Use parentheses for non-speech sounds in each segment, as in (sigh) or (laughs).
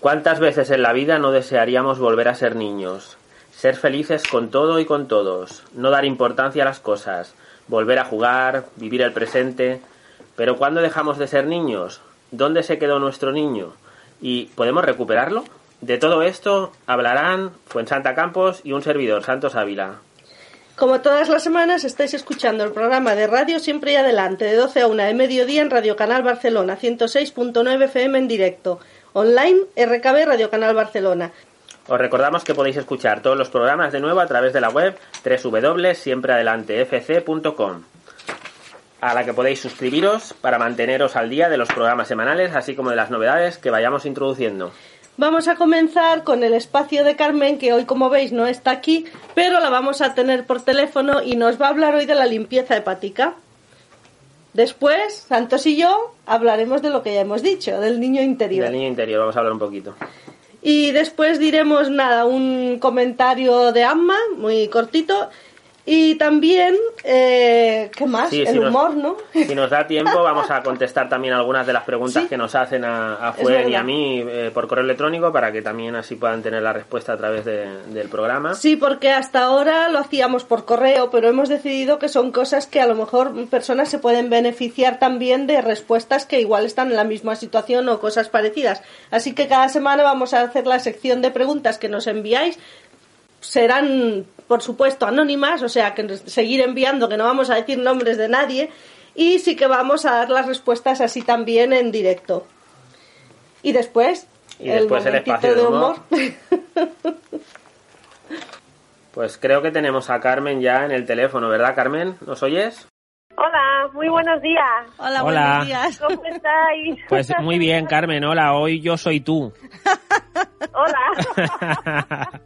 ¿Cuántas veces en la vida no desearíamos volver a ser niños? Ser felices con todo y con todos, no dar importancia a las cosas, volver a jugar, vivir el presente. Pero ¿cuándo dejamos de ser niños? ¿Dónde se quedó nuestro niño? ¿Y podemos recuperarlo? De todo esto hablarán Fuensanta Campos y un servidor, Santos Ávila. Como todas las semanas estáis escuchando el programa de Radio Siempre y Adelante de 12 a 1 de mediodía en Radio Canal Barcelona 106.9 FM en directo. Online RKB Radio Canal Barcelona. Os recordamos que podéis escuchar todos los programas de nuevo a través de la web www.siempreadelantefc.com a la que podéis suscribiros para manteneros al día de los programas semanales así como de las novedades que vayamos introduciendo. Vamos a comenzar con el espacio de Carmen, que hoy, como veis, no está aquí, pero la vamos a tener por teléfono y nos va a hablar hoy de la limpieza hepática. Después, Santos y yo hablaremos de lo que ya hemos dicho, del niño interior. Del niño interior, vamos a hablar un poquito. Y después diremos, nada, un comentario de Amma, muy cortito, y también, eh, ¿qué más? Sí, el si nos- humor, ¿no? Si nos da tiempo, (laughs) vamos a contestar también algunas de las preguntas Sí. que nos hacen a, a Fuen y a mí eh, por correo electrónico para que también así puedan tener la respuesta a través de- del programa. Sí, porque hasta ahora lo hacíamos por correo, pero hemos decidido que son cosas que a lo mejor personas se pueden beneficiar también de respuestas que igual están en la misma situación o cosas parecidas. Así que cada semana vamos a hacer la sección de preguntas que nos enviáis. Serán, por supuesto, anónimas, o sea, que seguir enviando, que no vamos a decir nombres de nadie. Y sí que vamos a dar las respuestas así también en directo. Y después, Y después el espacio de humor. humor. (laughs) Pues creo que tenemos a Carmen ya en el teléfono, ¿verdad, Carmen? ¿Nos oyes? Hola, muy buenos días. Hola, Hola. buenos días. ¿Cómo estáis? (laughs) Pues muy bien, Carmen. Hola, hoy yo soy tú. Hola. (laughs)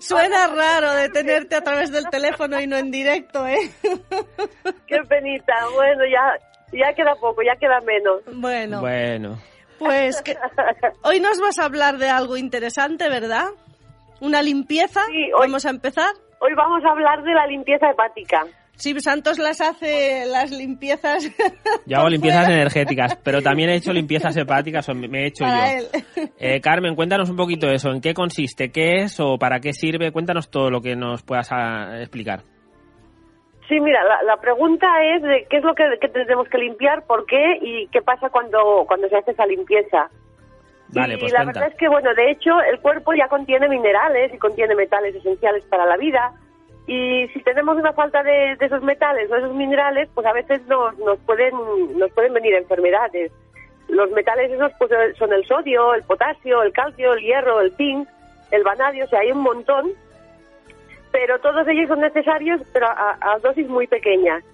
Suena raro de tenerte a través del teléfono y no en directo, ¿eh? (laughs) Qué penita. Bueno, ya, ya queda poco, ya queda menos. Bueno, bueno. pues que- hoy nos vas a hablar de algo interesante, ¿verdad? Una limpieza. Sí, hoy- Vamos a empezar. Hoy vamos a hablar de la limpieza hepática. Sí, Santos las hace las limpiezas. (laughs) Yo hago limpiezas fuera energéticas, pero también he hecho (laughs) limpiezas hepáticas, o me he hecho para yo. él. Eh, Carmen, cuéntanos un poquito eso. ¿En qué consiste? ¿Qué es o para qué sirve? Cuéntanos todo lo que nos puedas ah, explicar. Sí, mira, la, la pregunta es de qué es lo que, que tenemos que limpiar, por qué y qué pasa cuando, cuando se hace esa limpieza. Vale, y pues la cuenta. verdad es que, bueno, de hecho, el cuerpo ya contiene minerales y contiene metales esenciales para la vida. Y si tenemos una falta de, de esos metales o esos minerales, pues a veces nos, nos, pueden, nos pueden venir enfermedades. Los metales esos pues, son el sodio, el potasio, el calcio, el hierro, el zinc, el vanadio, o sea, hay un montón. Pero todos ellos son necesarios, pero a, a dosis muy pequeñas.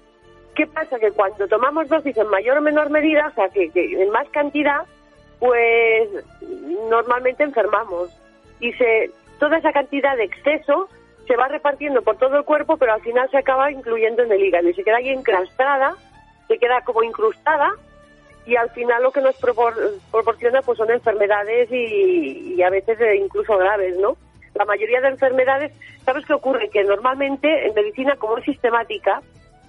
¿Qué pasa? Que cuando tomamos dosis en mayor o menor medida, o sea, que, que en más cantidad, pues normalmente enfermamos. Y se, toda esa cantidad de exceso se va repartiendo por todo el cuerpo, pero al final se acaba incluyendo en el hígado y se queda ahí encrastada, se queda como incrustada y al final lo que nos propor- proporciona pues son enfermedades y, y a veces eh, incluso graves, ¿no? La mayoría de enfermedades, ¿sabes qué ocurre? Que normalmente en medicina como es sistemática,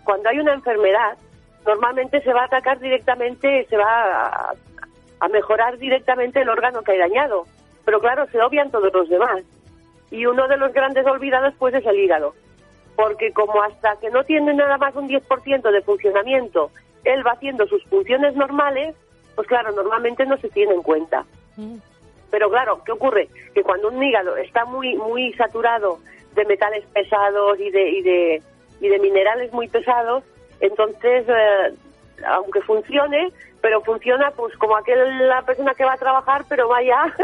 cuando hay una enfermedad, normalmente se va a atacar directamente, se va a, a mejorar directamente el órgano que hay dañado. Pero claro, se obvian todos los demás. Y uno de los grandes olvidados pues es el hígado. Porque como hasta que no tiene nada más un 10% de funcionamiento, él va haciendo sus funciones normales, pues claro, normalmente no se tiene en cuenta. Pero claro, ¿qué ocurre? Que cuando un hígado está muy muy saturado de metales pesados y de y de, y de minerales muy pesados, entonces eh, aunque funcione, pero funciona pues como aquel la persona que va a trabajar, pero vaya (laughs)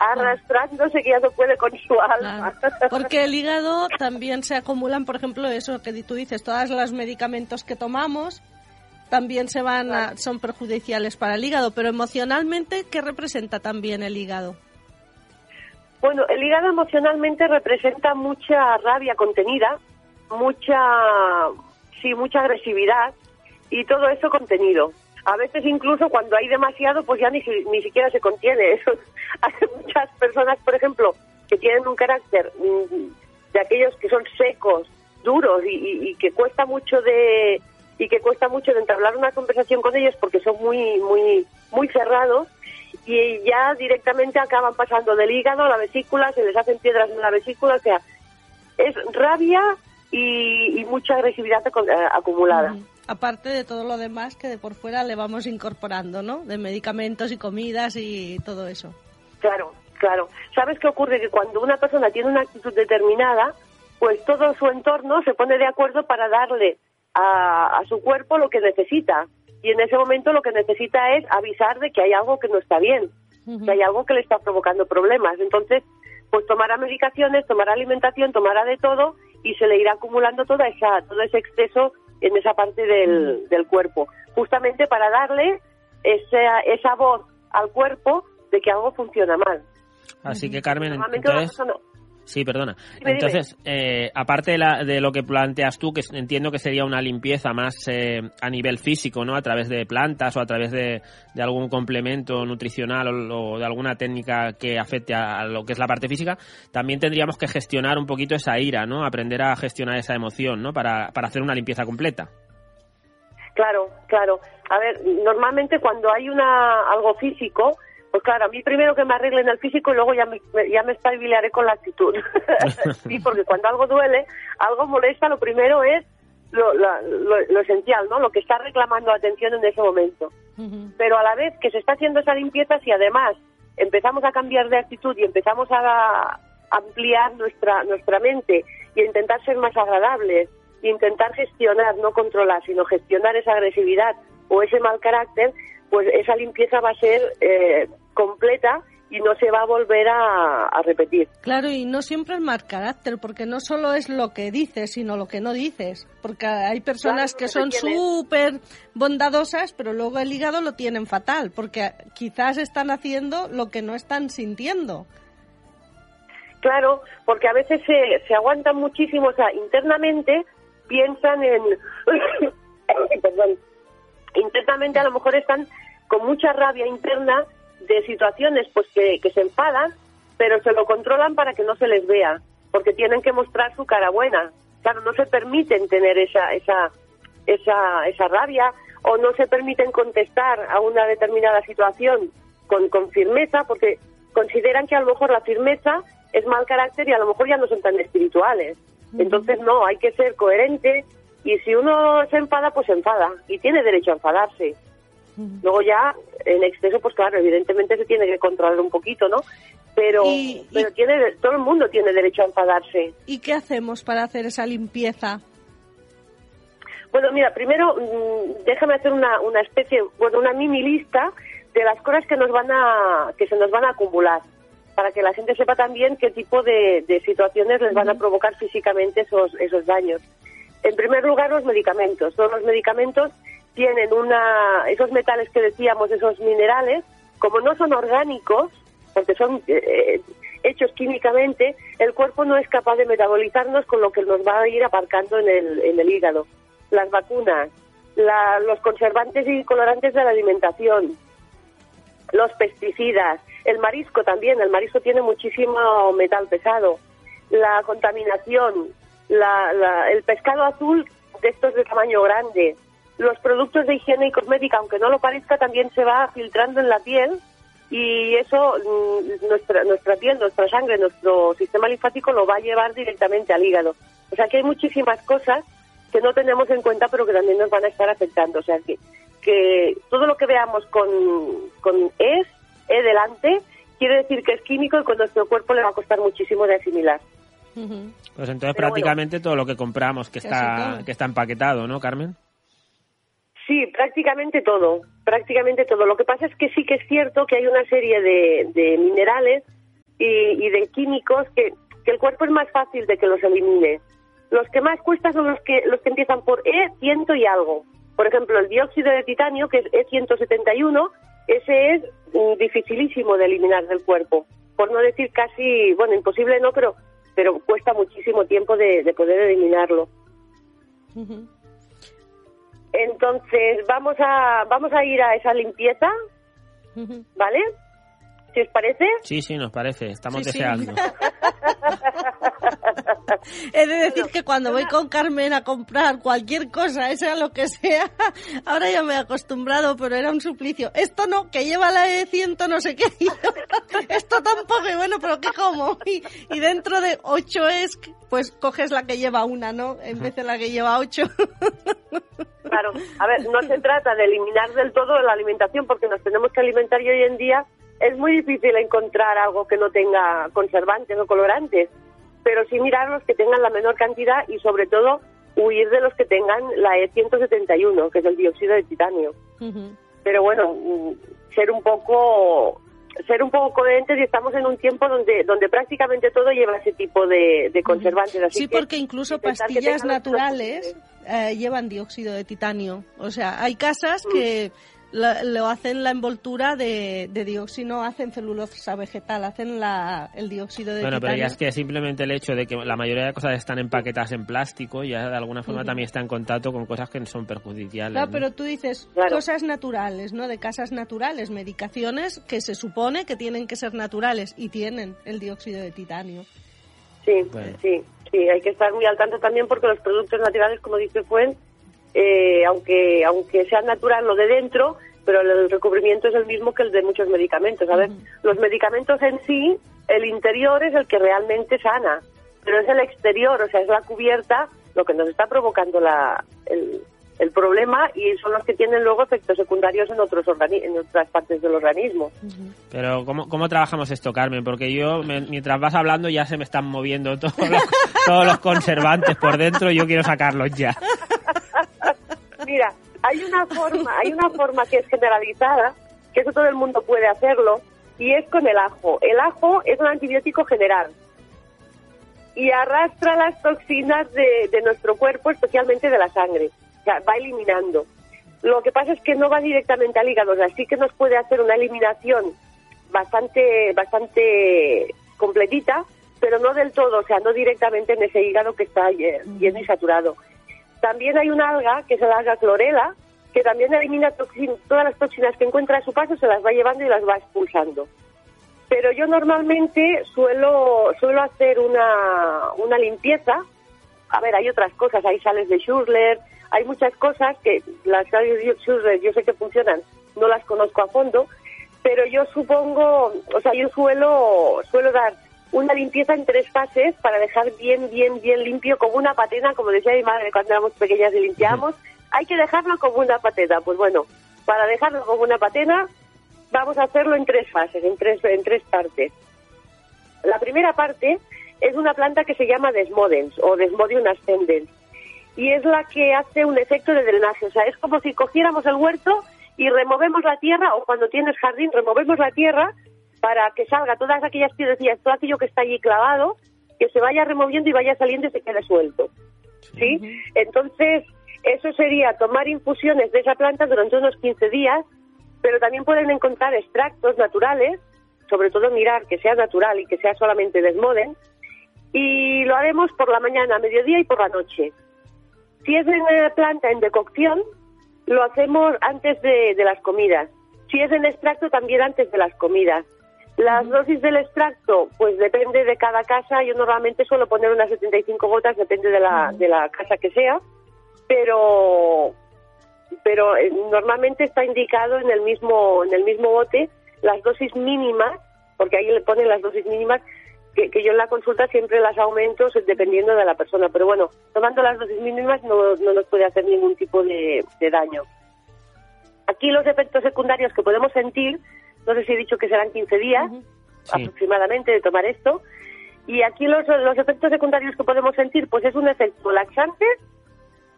arrastrándose que ya no puede con su alma. Porque el hígado también se acumulan, por ejemplo, eso que tú dices, todos los medicamentos que tomamos también se van a, son perjudiciales para el hígado, pero emocionalmente, ¿qué representa también el hígado? Bueno, el hígado emocionalmente representa mucha rabia contenida, mucha, sí, mucha agresividad y todo eso contenido. A veces incluso cuando hay demasiado, pues ya ni, ni siquiera se contiene. Eso, (laughs) hay muchas personas, por ejemplo, que tienen un carácter mm, de aquellos que son secos, duros y, que cuesta mucho de y que cuesta mucho de entablar una conversación con ellos porque son muy muy muy cerrados y ya directamente acaban pasando del hígado a la vesícula, se les hacen piedras en la vesícula, o sea, es rabia y, mucha agresividad eh, acumulada. Aparte de todo lo demás que de por fuera le vamos incorporando, ¿no? De medicamentos y comidas y todo eso. Claro, claro. ¿Sabes qué ocurre? Que cuando una persona tiene una actitud determinada, pues todo su entorno se pone de acuerdo para darle a, a su cuerpo lo que necesita y en ese momento lo que necesita es avisar de que hay algo que no está bien, que hay algo que le está provocando problemas. Entonces, pues tomará medicaciones, tomará alimentación, tomará de todo y se le irá acumulando toda esa, todo ese exceso en esa parte del, del cuerpo, justamente para darle esa, esa voz al cuerpo de que algo funciona mal. Así que Carmen, entonces, Sí, perdona. Entonces, eh, aparte de, lo que planteas tú, que entiendo que sería una limpieza más eh, a nivel físico, ¿no? A través de plantas o a través de, algún complemento nutricional o, de alguna técnica que afecte a, lo que es la parte física, también tendríamos que gestionar un poquito esa ira, ¿no? Aprender a gestionar esa emoción, ¿no? Para, para hacer una limpieza completa. Claro, claro. A ver, normalmente cuando hay una algo físico, pues claro, a mí primero que me arreglen el físico y luego ya me, ya me espabilaré con la actitud. (laughs) sí, porque cuando algo duele, algo molesta, lo primero es lo, lo, esencial, ¿no? Lo que está reclamando atención en ese momento. Pero a la vez que se está haciendo esa limpieza, si además empezamos a cambiar de actitud y empezamos a ampliar nuestra, nuestra mente y a intentar ser más agradables, intentar gestionar, no controlar, sino gestionar esa agresividad o ese mal carácter, pues esa limpieza va a ser eh, completa y no se va a volver a, repetir. Claro, y no siempre es más carácter, porque no solo es lo que dices, sino lo que no dices. Porque hay personas que son súper bondadosas, pero luego el hígado lo tienen fatal, porque quizás están haciendo lo que no están sintiendo. Claro, porque a veces se, se aguantan muchísimo, o sea, internamente piensan en... (coughs) Perdón. Internamente a lo mejor están con mucha rabia interna de situaciones pues que, que se enfadan, pero se lo controlan para que no se les vea, porque tienen que mostrar su cara buena. Claro, no se permiten tener esa, esa, esa, esa rabia o no se permiten contestar a una determinada situación con, con firmeza, porque consideran que a lo mejor la firmeza es mal carácter y a lo mejor ya no son tan espirituales. Entonces, no, hay que ser coherente y si uno se enfada, pues se enfada y tiene derecho a enfadarse. Luego ya, en exceso, pues claro, evidentemente se tiene que controlar un poquito, ¿no? Pero, pero tiene, todo el mundo tiene derecho a enfadarse. ¿Y qué hacemos para hacer esa limpieza? Bueno, mira, primero mm, déjame hacer una, una especie, bueno, una mini lista de las cosas que nos van a, que se nos van a acumular, para que la gente sepa también qué tipo de, situaciones les van a provocar físicamente esos, esos daños. En primer lugar, los medicamentos. Todos los medicamentos tienen una, esos metales que decíamos, esos minerales, como no son orgánicos, porque son eh, hechos químicamente, el cuerpo no es capaz de metabolizarnos con lo que nos va a ir aparcando en el, en el hígado. Las vacunas, los conservantes y colorantes de la alimentación, los pesticidas, el marisco también, el marisco tiene muchísimo metal pesado, la contaminación, el pescado azul de estos de tamaño grande, los productos de higiene y cosmética, aunque no lo parezca, también se va filtrando en la piel y eso mm, nuestra, nuestra piel, nuestra sangre, nuestro sistema linfático lo va a llevar directamente al hígado. O sea que hay muchísimas cosas que no tenemos en cuenta pero que también nos van a estar afectando. O sea que, que todo lo que veamos con, con es, e delante, quiere decir que es químico y con nuestro cuerpo le va a costar muchísimo de asimilar. Pues entonces prácticamente todo lo que compramos que está, que está empaquetado, ¿no, Carmen? Sí, prácticamente todo, prácticamente todo. Lo que pasa es que sí que es cierto que hay una serie de, minerales y, de químicos que, el cuerpo es más fácil de que los elimine. Los que más cuesta son los que, los que empiezan por E, ciento y algo. Por ejemplo, el dióxido de titanio, que es E171, ese es mm, dificilísimo de eliminar del cuerpo. Por no decir casi, bueno, imposible no, pero, pero cuesta muchísimo tiempo de, poder eliminarlo. Entonces, vamos a, vamos a ir a esa limpieza, (laughs) ¿vale? ¿Si os parece? Sí, sí, nos parece. Estamos deseando. (laughs) He de decir que cuando voy con Carmen a comprar cualquier cosa, sea lo que sea, (laughs) ahora ya me he acostumbrado, pero era un suplicio. Esto no, que lleva la de ciento no sé qué. Esto tampoco, y bueno, pero ¿qué como? Y, dentro de ocho es, pues coges la que lleva una, ¿no? En vez de la que lleva ocho. Claro, a ver, no se trata de eliminar del todo la alimentación porque nos tenemos que alimentar y hoy en día es muy difícil encontrar algo que no tenga conservantes o colorantes, pero sí mirar los que tengan la menor cantidad y sobre todo huir de los que tengan la E171, que es el dióxido de titanio. Pero bueno, mm, ser un poco ser un poco coherentes y estamos en un tiempo donde donde prácticamente todo lleva ese tipo de, conservantes. sí, porque incluso pastillas naturales eh, llevan dióxido de titanio. O sea, hay casas que lo, hacen la envoltura de, de dióxido, hacen celulosa vegetal, hacen la, el dióxido de Bueno, pero ya es que simplemente el hecho de que la mayoría de cosas están empaquetadas en plástico, ya de alguna forma también está en contacto con cosas que son perjudiciales. Claro, pero tú dices cosas naturales, ¿no? De casas naturales, medicaciones que se supone que tienen que ser naturales y tienen el dióxido de titanio. Sí, sí, sí, hay que estar muy al tanto también porque los productos naturales, como dice Fuen, eh, aunque aunque sea natural lo de dentro, pero el recubrimiento es el mismo que el de muchos medicamentos. A ver, los medicamentos en sí, el interior es el que realmente sana, pero es el exterior, o sea, es la cubierta lo que nos está provocando la, el, el problema y son los que tienen luego efectos secundarios en otros en otras partes del organismo. Pero ¿cómo, ¿cómo trabajamos esto, Carmen? Porque yo, mientras vas hablando, ya se me están moviendo todos (laughs) todos los conservantes por dentro y yo quiero sacarlos ya. (laughs) Mira, hay una forma, hay una forma que es generalizada, que eso todo el mundo puede hacerlo, y es con el ajo. El ajo es un antibiótico general y arrastra las toxinas de, nuestro cuerpo, especialmente de la sangre. O sea, va eliminando. Lo que pasa es que no va directamente al hígado, así que nos puede hacer una eliminación bastante, bastante completita, pero no del todo, o sea, no directamente en ese hígado que está lleno y saturado. También hay una alga, que es el alga clorela, que también elimina todas las toxinas que encuentra a su paso, se las va llevando y las va expulsando. Pero yo normalmente suelo, suelo hacer una, una limpieza. A ver, hay otras cosas, hay sales de Schurler, hay muchas cosas que las sales de Schurler yo sé que funcionan, no las conozco a fondo, pero yo supongo, o sea, yo suelo, suelo dar una limpieza en tres fases para dejar bien, bien, bien limpio, como una patena, como decía mi madre cuando éramos pequeñas y limpiábamos. Hay que dejarlo como una patena. Pues bueno, para dejarlo como una patena, vamos a hacerlo en tres fases, en tres, en tres partes. La primera parte es una planta que se llama Desmodens o Desmodium ascendens y es la que hace un efecto de drenaje. O sea, es como si cogiéramos el huerto y removemos la tierra, o cuando tienes jardín, removemos la tierra para que salga todas aquellas piedrecillas, todo aquello que está allí clavado, que se vaya removiendo y vaya saliendo y se quede suelto. ¿Sí? Entonces, eso sería tomar infusiones de esa planta durante unos 15 días, pero también pueden encontrar extractos naturales, sobre todo mirar que sea natural y que sea solamente desmoden, y lo haremos por la mañana, mediodía y por la noche. Si es en planta en decocción, lo hacemos antes de las comidas. Si es en extracto, también antes de las comidas. Las dosis del extracto, pues depende de cada casa. Yo normalmente suelo poner unas 75 gotas, depende de la, de la casa que sea, pero pero eh, normalmente está indicado en el mismo en el mismo bote las dosis mínimas, porque ahí le ponen las dosis mínimas que, yo en la consulta siempre las aumento dependiendo de la persona, pero bueno, tomando las dosis mínimas no, no nos puede hacer ningún tipo de, daño. Aquí los efectos secundarios que podemos sentir no sé si he dicho que serán 15 días aproximadamente de tomar esto. Y aquí los, los efectos secundarios que podemos sentir, pues es un efecto laxante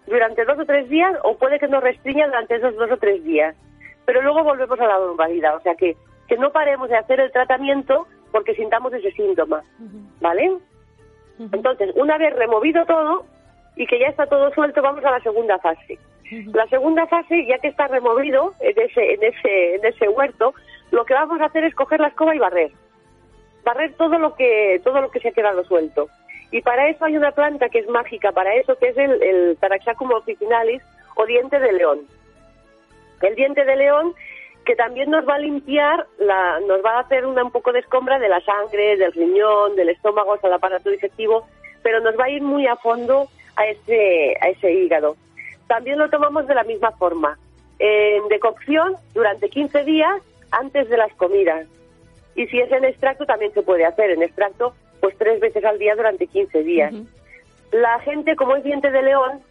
durante dos o tres días o puede que nos restrinja durante esos dos o tres días. Pero luego volvemos a la normalidad, o sea que, que no paremos de hacer el tratamiento porque sintamos ese síntoma, ¿vale? Entonces, una vez removido todo y que ya está todo suelto, vamos a la segunda fase. La segunda fase, ya que está removido en ese, en ese, en ese huerto, lo que vamos a hacer es coger la escoba y barrer. Barrer todo lo que, todo lo que se ha quedado suelto. Y para eso hay una planta que es mágica, para eso que es el, el Taraxacum officinalis o diente de león. El diente de león que también nos va a limpiar, la, nos va a hacer una, un poco de escombra de la sangre, del riñón, del estómago, el aparato digestivo, pero nos va a ir muy a fondo a ese, a ese hígado. También lo tomamos de la misma forma, en decocción durante 15 días antes de las comidas. Y si es en extracto, también se puede hacer en extracto, pues tres veces al día durante 15 días. La gente, como es diente de león,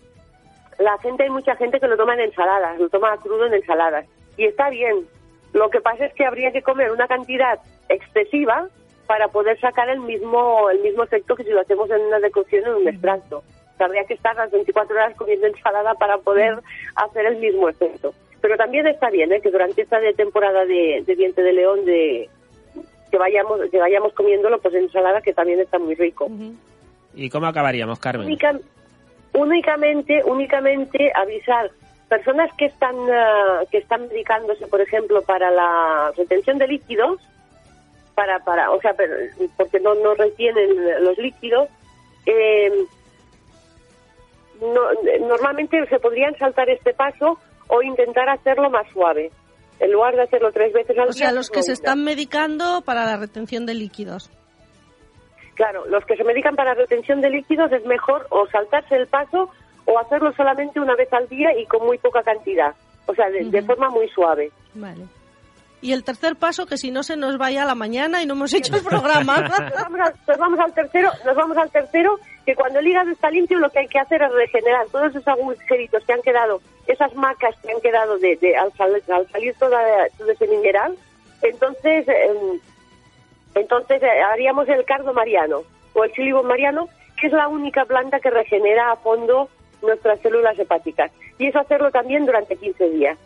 la gente, hay mucha gente que lo toma en ensaladas, lo toma crudo en ensaladas y está bien. Lo que pasa es que habría que comer una cantidad excesiva para poder sacar el mismo el mismo efecto que si lo hacemos en una decocción en un extracto. habría que estar las 24 horas comiendo ensalada para poder hacer el mismo efecto. Pero también está bien ¿eh? que durante esta temporada de, diente de león de que vayamos que vayamos comiéndolo pues en ensalada que también está muy rico. ¿Y cómo acabaríamos, Carmen? únicamente únicamente avisar personas que están eh, que están medicándose, por ejemplo, para la retención de líquidos, para para, o sea, porque no no retienen los líquidos, eh, normalmente se podrían saltar este paso o intentar hacerlo más suave. En lugar de hacerlo tres veces al día. O sea, los que se están medicando para la retención de líquidos. Claro, los que se medican para retención de líquidos es mejor o saltarse el paso o hacerlo solamente una vez al día y con muy poca cantidad, o sea, de, forma muy suave. Vale. Y el tercer paso, que si no se nos vaya a la mañana y no hemos hecho el programa. (laughs) nos, vamos al tercero, nos vamos al tercero, que cuando el hígado está limpio lo que hay que hacer es regenerar todos esos agujeritos que han quedado, esas macas que han quedado de, al, salir todo ese mineral, entonces em, entonces eh, haríamos el cardo mariano o el sílibo mariano, que es la única planta que regenera a fondo nuestras células hepáticas. Y eso hacerlo también durante 15 días.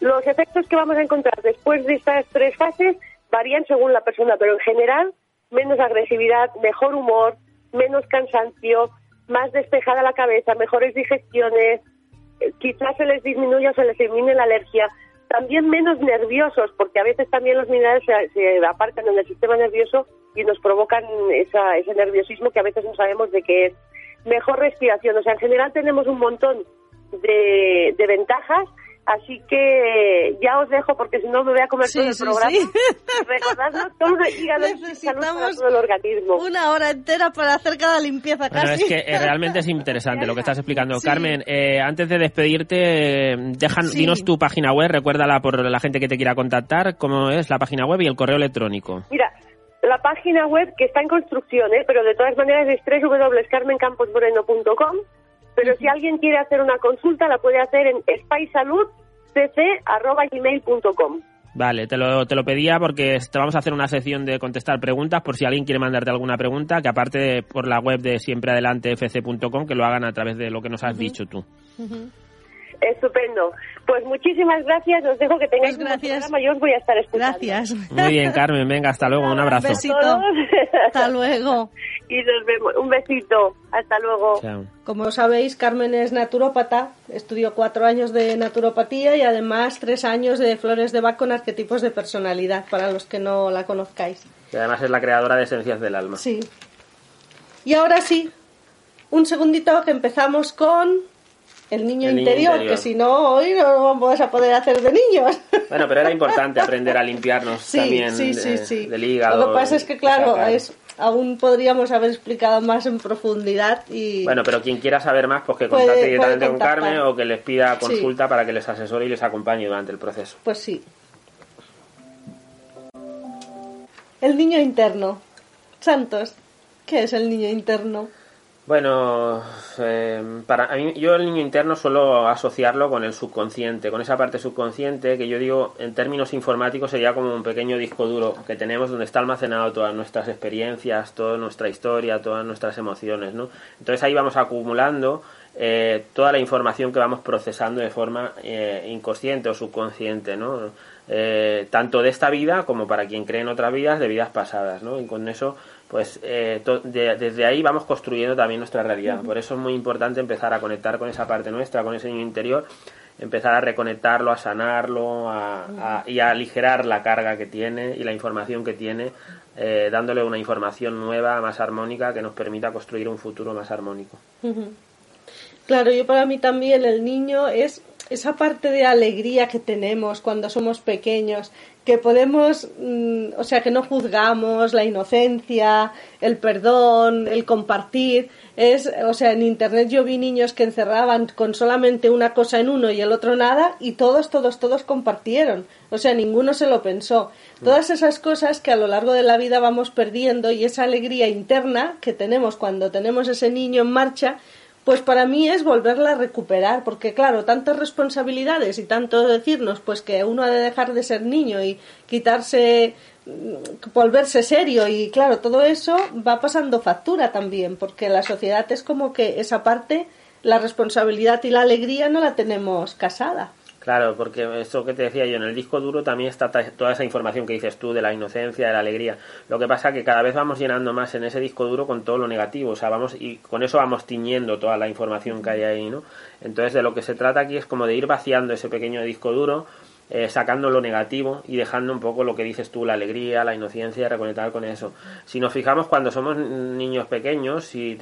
Los efectos que vamos a encontrar después de estas tres fases varían según la persona, pero en general menos agresividad, mejor humor, menos cansancio, más despejada la cabeza, mejores digestiones, eh, quizás se les disminuya o se les elimine la alergia, también menos nerviosos, porque a veces también los minerales se, se aparcan en el sistema nervioso y nos provocan ese nerviosismo que a veces no sabemos de qué es mejor respiración. O sea, en general tenemos un montón de, de ventajas. Así que ya os dejo porque si no me voy a comer todo el programa. (laughs) Sí. Necesitamos todo el organismo. Una hora entera para hacer cada limpieza casi. es que eh, realmente es interesante lo que estás explicando. Carmen, eh, antes de despedirte, dejan, dinos tu página web, recuérdala por la gente que te quiera contactar, cómo es la página web y el correo electrónico. Mira, la página web que está en construcción, ¿eh? pero de todas maneras es www.carmencamposmoreno.com. Pero si alguien quiere hacer una consulta, la puede hacer en spysaludcc.gmail.com. Vale, te lo, te lo pedía porque te vamos a hacer una sección de contestar preguntas por si alguien quiere mandarte alguna pregunta, que aparte por la web de siempreadelantefc.com, que lo hagan a través de lo que nos has dicho tú. Estupendo. Pues muchísimas gracias. Os dejo que tengáis pues gracias. un Yo os voy a estar escuchando. Gracias. Muy bien, Carmen. Venga, hasta luego. Un abrazo. Un besito. Hasta luego. (laughs) Y nos vemos. Un besito. Hasta luego. Como sabéis, Carmen es naturópata. Estudió cuatro años de naturopatía y además tres años de flores de Bach con arquetipos de personalidad, para los que no la conozcáis. Y además es la creadora de Esencias del Alma. Sí. Y ahora sí, un segundito que empezamos con el niño, interior, que si no, hoy no vamos a poder hacer de niños. Bueno, pero era (laughs) importante aprender a limpiarnos también del hígado. Lo que pasa es que, claro, es, aún podríamos haber explicado más en profundidad. y Bueno, pero quien quiera saber más, pues que contacte directamente con Carmen o que les pida consulta para que les asesore y les acompañe durante el proceso. Pues sí. El niño interno. Santos, ¿qué es el niño interno? Bueno, eh, para mí, yo el niño interno suelo asociarlo con el subconsciente, con esa parte subconsciente que yo digo en términos informáticos sería como un pequeño disco duro que tenemos donde está almacenado todas nuestras experiencias, toda nuestra historia, todas nuestras emociones, ¿no? Entonces ahí vamos acumulando eh, toda la información que vamos procesando de forma eh, inconsciente o subconsciente, ¿no? eh, tanto de esta vida como para quien cree en otras vidas, de vidas pasadas, ¿no? Y con eso, pues eh, desde ahí vamos construyendo también nuestra realidad. Por eso es muy importante empezar a conectar con esa parte nuestra, con ese niño interior, empezar a reconectarlo, a sanarlo y a aligerar la carga que tiene y la información que tiene, eh, dándole una información nueva, más armónica, que nos permita construir un futuro más armónico. Claro, yo para mí también el niño es esa parte de alegría que tenemos cuando somos pequeños, que podemos, mm, o sea, que no juzgamos la inocencia, el perdón, el compartir. Es, o sea, en internet yo vi niños que encerraban con solamente una cosa en uno y el otro nada y todos, todos, todos compartieron. O sea, ninguno se lo pensó. Todas esas cosas que a lo largo de la vida vamos perdiendo y esa alegría interna que tenemos cuando tenemos ese niño en marcha, pues para mí es volverla a recuperar, porque claro, tantas responsabilidades y tanto decirnos pues que uno ha de dejar de ser niño y quitarse mm, volverse serio y claro, todo eso va pasando factura también, porque la sociedad es como que esa parte, la responsabilidad y la alegría no la tenemos casada. Claro, porque eso que te decía yo, en el disco duro también está toda esa información que dices tú de la inocencia, de la alegría. Lo que pasa es que cada vez vamos llenando más en ese disco duro con todo lo negativo, o sea, vamos y con eso vamos tiñendo toda la información que hay ahí, ¿no? Entonces, de lo que se trata aquí es como de ir vaciando ese pequeño disco duro, eh, sacando lo negativo y dejando un poco lo que dices tú, la alegría, la inocencia, reconectar con eso. Si nos fijamos cuando somos niños pequeños, si,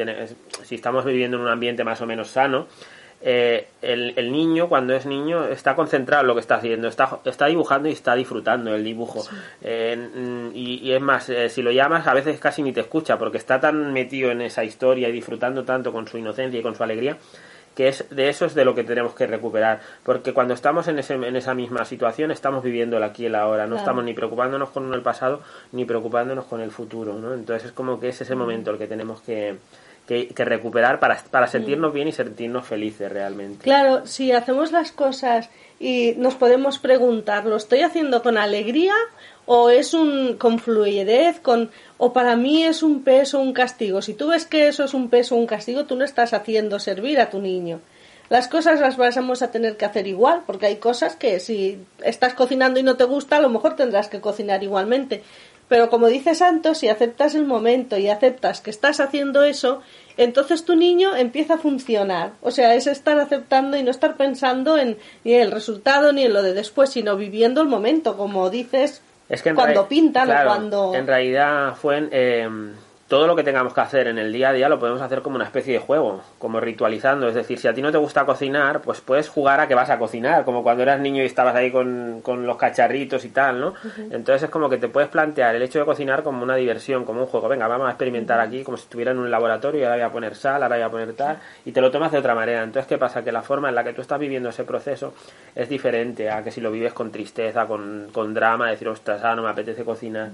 si estamos viviendo en un ambiente más o menos sano, eh, el, niño cuando es niño está concentrado en lo que está haciendo, está, está dibujando y está disfrutando el dibujo. Eh, y, es más, eh, si lo llamas a veces casi ni te escucha porque está tan metido en esa historia y disfrutando tanto con su inocencia y con su alegría que es de eso es de lo que tenemos que recuperar. Porque cuando estamos en, ese, en esa misma situación estamos viviendo el aquí y el ahora. No estamos ni preocupándonos con el pasado ni preocupándonos con el futuro ¿no? entonces es como que es ese momento el que tenemos que, que, recuperar para, para sentirnos bien y sentirnos felices realmente. Claro, si hacemos las cosas y nos podemos preguntar, ¿lo estoy haciendo con alegría o es un con fluidez, con o para mí es un peso, un castigo? Si tú ves que eso es un peso, un castigo, tú no estás haciendo servir a tu niño. Las cosas las vamos a tener que hacer igual, porque hay cosas que si estás cocinando y no te gusta, a lo mejor tendrás que cocinar igualmente. Pero como dice Santos, si aceptas el momento y aceptas que estás haciendo eso, entonces tu niño empieza a funcionar. O sea, es estar aceptando y no estar pensando en ni el resultado ni en lo de después, sino viviendo el momento, como dices, es que cuando pintan o cuando... En realidad fue... Eh, todo lo que tengamos que hacer en el día a día lo podemos hacer como una especie de juego, como ritualizando. Es decir, si a ti no te gusta cocinar, pues puedes jugar a que vas a cocinar, como cuando eras niño y estabas ahí con, los cacharritos y tal, ¿no? Entonces es como que te puedes plantear el hecho de cocinar como una diversión, como un juego. Venga, vamos a experimentar aquí como si estuviera en un laboratorio y ahora voy a poner sal, ahora voy a poner tal, y te lo tomas de otra manera. Entonces, ¿qué pasa? Que la forma en la que tú estás viviendo ese proceso es diferente a que si lo vives con tristeza, con, con drama, decir, ostras, ah, no me apetece cocinar.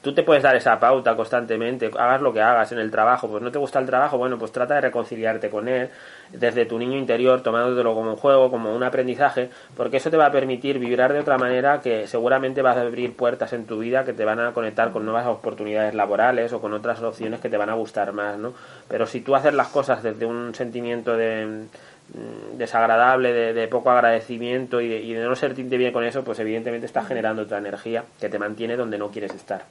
Tú te puedes dar esa pauta constantemente, hagas lo que hagas en el trabajo, pues no te gusta el trabajo, bueno, pues trata de reconciliarte con él desde tu niño interior, tomándotelo como un juego, como un aprendizaje, porque eso te va a permitir vibrar de otra manera que seguramente vas a abrir puertas en tu vida que te van a conectar con nuevas oportunidades laborales o con otras opciones que te van a gustar más, ¿no? Pero si tú haces las cosas desde un sentimiento de mm, desagradable, de, poco agradecimiento y de, y de no sentirte bien con eso, pues evidentemente estás generando otra energía que te mantiene donde no quieres estar.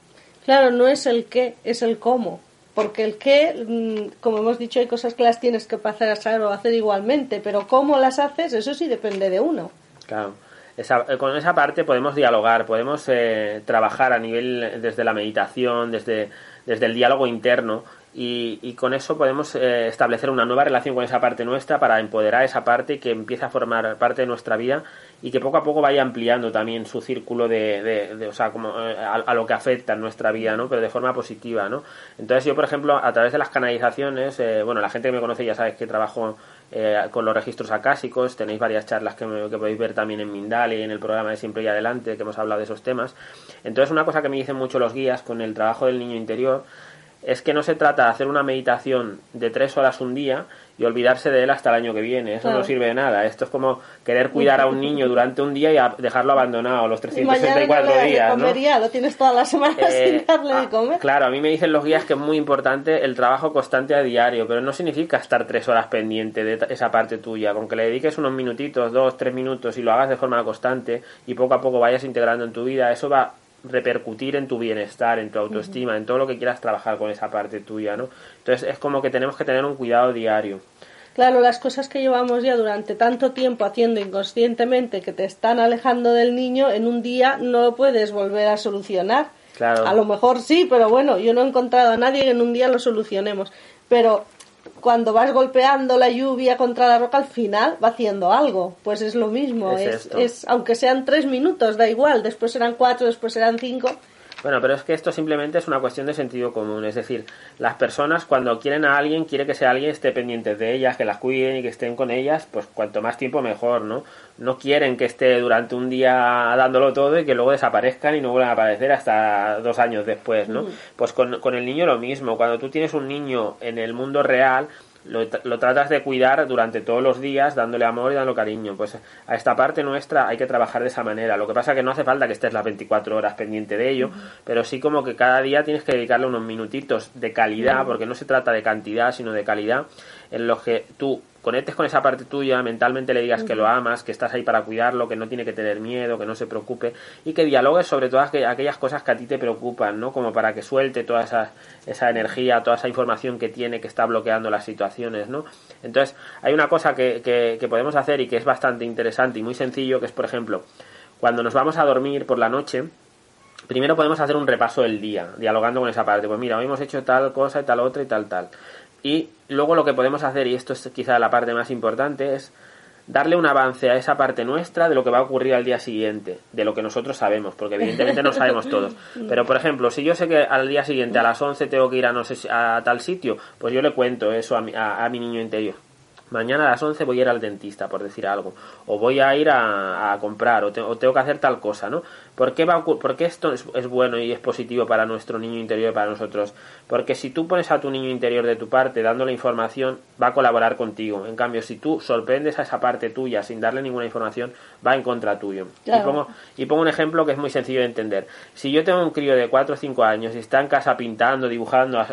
Claro, no es el qué, es el cómo porque el qué, mm, como hemos dicho, hay cosas que las tienes que pasar o hacer igualmente, pero cómo las haces, eso sí depende de uno. Claro. Eh, con esa parte podemos dialogar, podemos eh, trabajar a nivel desde la meditación, desde, desde el diálogo interno, y, con eso podemos eh, establecer una nueva relación con esa parte nuestra para empoderar esa parte que empieza a formar parte de nuestra vida y que poco a poco vaya ampliando también su círculo de, o sea, como eh, a, lo que afecta en nuestra vida, ¿no? Pero de forma positiva, ¿no? Entonces yo, por ejemplo, a través de las canalizaciones, eh, bueno, la gente que me conoce ya sabe que trabajo con los registros acásicos, tenéis varias charlas que, que podéis ver también en Mindal y en el programa de Siempre y Adelante, que hemos hablado de esos temas. Entonces una cosa que me dicen mucho los guías con el trabajo del niño interior es que no se trata de hacer una meditación de tres horas un día y olvidarse de él hasta el año que viene. Eso no sirve de nada. Esto es como querer cuidar a un niño durante un día y dejarlo abandonado los 364 días. ¿no? lo tienes toda la semana (laughs) sin darle de comer. Claro, a mí me dicen los guías que es muy importante el trabajo constante a diario, pero no significa estar tres horas pendiente de esa parte tuya. Con que le dediques unos minutitos, dos, tres minutos y lo hagas de forma constante y poco a poco vayas integrando en tu vida, eso va repercutir en tu bienestar, en tu autoestima, en todo lo que quieras trabajar con esa parte tuya, ¿no? Entonces es como que tenemos que tener un cuidado diario. Claro, las cosas que llevamos ya durante tanto tiempo haciendo inconscientemente que te están alejando del niño, en un día no lo puedes volver a solucionar. Claro. A lo mejor sí, pero bueno, yo no he encontrado a nadie que en un día lo solucionemos. Pero cuando vas golpeando la lluvia contra la roca, al final va haciendo algo. Pues es lo mismo. Es, es, aunque sean tres minutos, da igual. Después serán cuatro, después serán cinco. Bueno, pero es que esto simplemente es una cuestión de sentido común. Es decir, las personas cuando quieren a alguien, quiere que sea alguien esté pendiente de ellas, que las cuiden y que estén con ellas, pues cuanto más tiempo mejor, ¿no? No quieren que esté durante un día dándolo todo y que luego desaparezcan y no vuelvan a aparecer hasta dos años después, ¿no? Mm. Pues con, con el niño lo mismo. Cuando tú tienes un niño en el mundo real, lo, tratas de cuidar durante todos los días, dándole amor y dándole cariño. Pues a esta parte nuestra hay que trabajar de esa manera. Lo que pasa es que no hace falta que estés las 24 horas pendiente de ello, pero sí como que cada día tienes que dedicarle unos minutitos de calidad, porque no se trata de cantidad, sino de calidad, en los que tú conectes con esa parte tuya, mentalmente le digas que lo amas, que estás ahí para cuidarlo, que no tiene que tener miedo, que no se preocupe y que dialogues sobre todas aquellas cosas que a ti te preocupan, ¿no? Como para que suelte toda esa, esa energía, toda esa información que tiene que está bloqueando las situaciones, ¿no? Entonces, hay una cosa que, que, que podemos hacer y que es bastante interesante y muy sencillo, que es, por ejemplo, cuando nos vamos a dormir por la noche, primero podemos hacer un repaso del día, dialogando con esa parte. Pues mira, hoy hemos hecho tal cosa y tal otra y tal tal. Y luego lo que podemos hacer, y esto es quizá la parte más importante, es darle un avance a esa parte nuestra de lo que va a ocurrir al día siguiente, de lo que nosotros sabemos, porque evidentemente no sabemos todos. (laughs) Pero, por ejemplo, si yo sé que al día siguiente a las 11 tengo que ir a, no sé, a tal sitio, pues yo le cuento eso a mi, a mi niño interior mañana a las 11 voy a ir al dentista, por decir algo, o voy a ir a, comprar, o, tengo que hacer tal cosa, ¿no? ¿Por qué, va esto es, bueno y es positivo para nuestro niño interior y para nosotros? Porque si tú pones a tu niño interior de tu parte dándole información, va a colaborar contigo. En cambio, si tú sorprendes a esa parte tuya sin darle ninguna información, va en contra tuyo. Y, pongo, y pongo un ejemplo que es muy sencillo de entender. Si yo tengo un crío de 4 o 5 años y está en casa pintando, dibujando,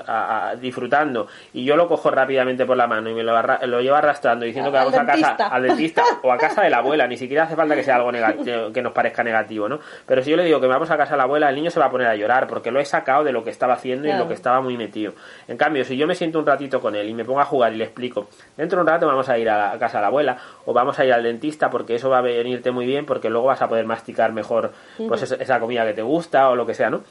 disfrutando, y yo lo cojo rápidamente por la mano y me lo, lo llevo arrastrando diciendo que vamos a casa al dentista o a casa de la abuela, ni siquiera hace falta que sea algo negativo, que nos parezca negativo, ¿no? Pero si yo le digo que vamos a casa de la abuela, el niño se va a poner a llorar porque lo he sacado de lo que estaba haciendo y en lo que estaba muy metido. En cambio, si yo me siento un ratito con él y me pongo a jugar y le explico, dentro de un rato vamos a ir a, casa de la abuela o vamos a ir al dentista porque eso va a venirte muy bien porque luego vas a poder masticar mejor pues esa comida que te gusta o lo que sea, ¿no?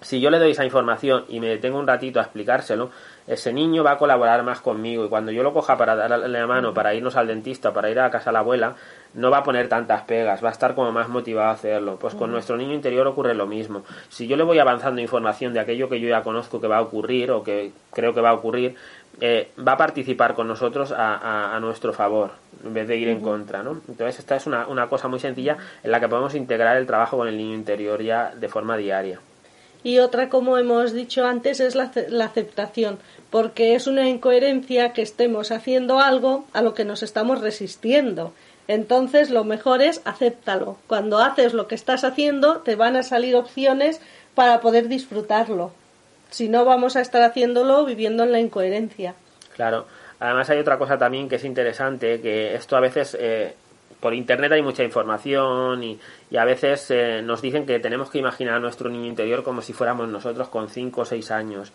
Si yo le doy esa información y me detengo un ratito a explicárselo, ese niño va a colaborar más conmigo y cuando yo lo coja para darle la mano, para irnos al dentista, para ir a casa de la abuela, no va a poner tantas pegas, va a estar como más motivado a hacerlo. Pues con nuestro niño interior ocurre lo mismo. Si yo le voy avanzando información de aquello que yo ya conozco que va a ocurrir o que creo que va a ocurrir, eh, va a participar con nosotros a, nuestro favor en vez de ir en contra, ¿no? Entonces esta es una, una cosa muy sencilla en la que podemos integrar el trabajo con el niño interior ya de forma diaria. Y otra, como hemos dicho antes, es la, aceptación, porque es una incoherencia que estemos haciendo algo a lo que nos estamos resistiendo. Entonces, lo mejor es acéptalo. Cuando haces lo que estás haciendo, te van a salir opciones para poder disfrutarlo. Si no, vamos a estar haciéndolo viviendo en la incoherencia. Claro. Además, hay otra cosa también que es interesante, que esto a veces eh, por internet hay mucha información y, a veces eh, nos dicen que tenemos que imaginar a nuestro niño interior como si fuéramos nosotros con 5 o 6 años.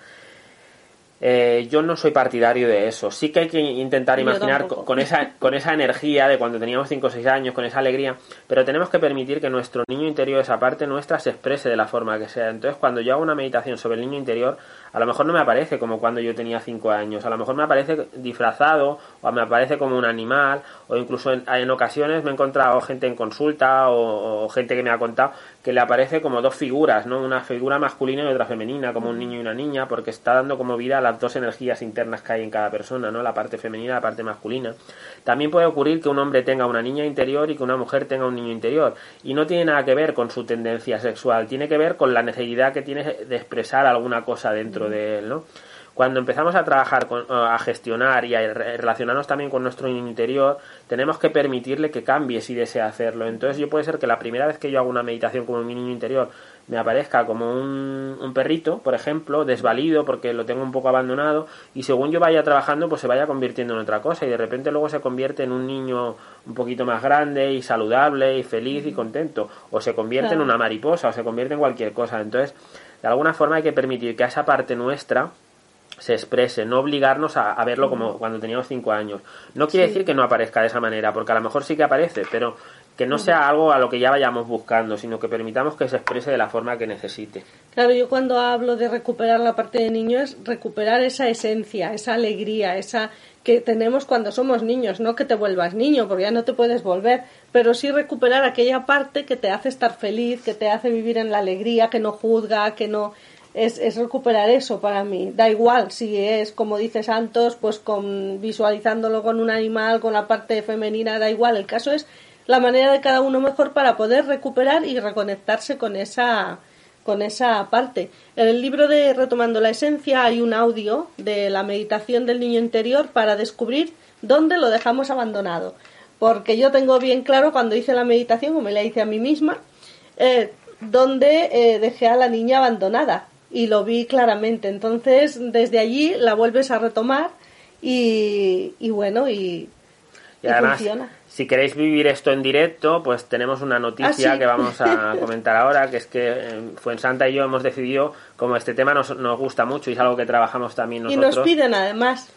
Eh, yo no soy partidario de eso. Sí que hay que intentar imaginar con, esa, con esa energía de cuando teníamos 5 o 6 años, con esa alegría, pero tenemos que permitir que nuestro niño interior, esa parte nuestra, se exprese de la forma que sea. Entonces, cuando yo hago una meditación sobre el niño interior, a lo mejor no me aparece como cuando yo tenía 5 años, a lo mejor me aparece disfrazado, o me aparece como un animal, o incluso en, ocasiones me he encontrado gente en consulta o gente que me ha contado que le aparece como dos figuras, ¿no? Una figura masculina y otra femenina, como un niño y una niña, porque está dando como vida a las dos energías internas que hay en cada persona, ¿no? La parte femenina y la parte masculina. También puede ocurrir que un hombre tenga una niña interior y que una mujer tenga un niño interior. Y no tiene nada que ver con su tendencia sexual, tiene que ver con la necesidad que tiene de expresar alguna cosa dentro de él, ¿no? Cuando empezamos a trabajar, con, a gestionar y a relacionarnos también con nuestro interior, tenemos que permitirle que cambie si desea hacerlo. Entonces yo puede ser que la primera vez que yo hago una meditación como mi niño interior me aparezca como un, un, perrito, por ejemplo, desvalido porque lo tengo un poco abandonado y según yo vaya trabajando pues se vaya convirtiendo en otra cosa y de repente luego se convierte en un niño un poquito más grande y saludable y feliz y contento o se convierte en una mariposa o se convierte en cualquier cosa. Entonces, de alguna forma hay que permitir que a esa parte nuestra se exprese, no obligarnos a, a verlo como cuando teníamos cinco años. No quiere decir que no aparezca de esa manera, porque a lo mejor sí que aparece, pero que no sea algo a lo que ya vayamos buscando, sino que permitamos que se exprese de la forma que necesite. Claro, yo cuando hablo de recuperar la parte de niño es recuperar esa esencia, esa alegría, esa que tenemos cuando somos niños, no que te vuelvas niño, porque ya no te puedes volver, pero sí recuperar aquella parte que te hace estar feliz, que te hace vivir en la alegría, que no juzga, que no es, es, recuperar eso para mí. Da igual si es, como dice Santos, pues con visualizándolo con un animal, con la parte femenina, da igual. El caso es la manera de cada uno mejor para poder recuperar y reconectarse con esa con esa parte. En el libro de Retomando la Esencia hay un audio de la meditación del niño interior para descubrir dónde lo dejamos abandonado. Porque yo tengo bien claro cuando hice la meditación, como me la hice a mí misma, eh, dónde eh, dejé a la niña abandonada y lo vi claramente. Entonces, desde allí la vuelves a retomar y, y bueno, y, y, además, funciona. Si queréis vivir esto en directo, pues tenemos una noticia ¿Ah, sí? que vamos a (laughs) comentar ahora, que es que eh, Fuensanta y yo hemos decidido, como este tema nos, nos gusta mucho y es algo que trabajamos también nosotros. Y nos piden además.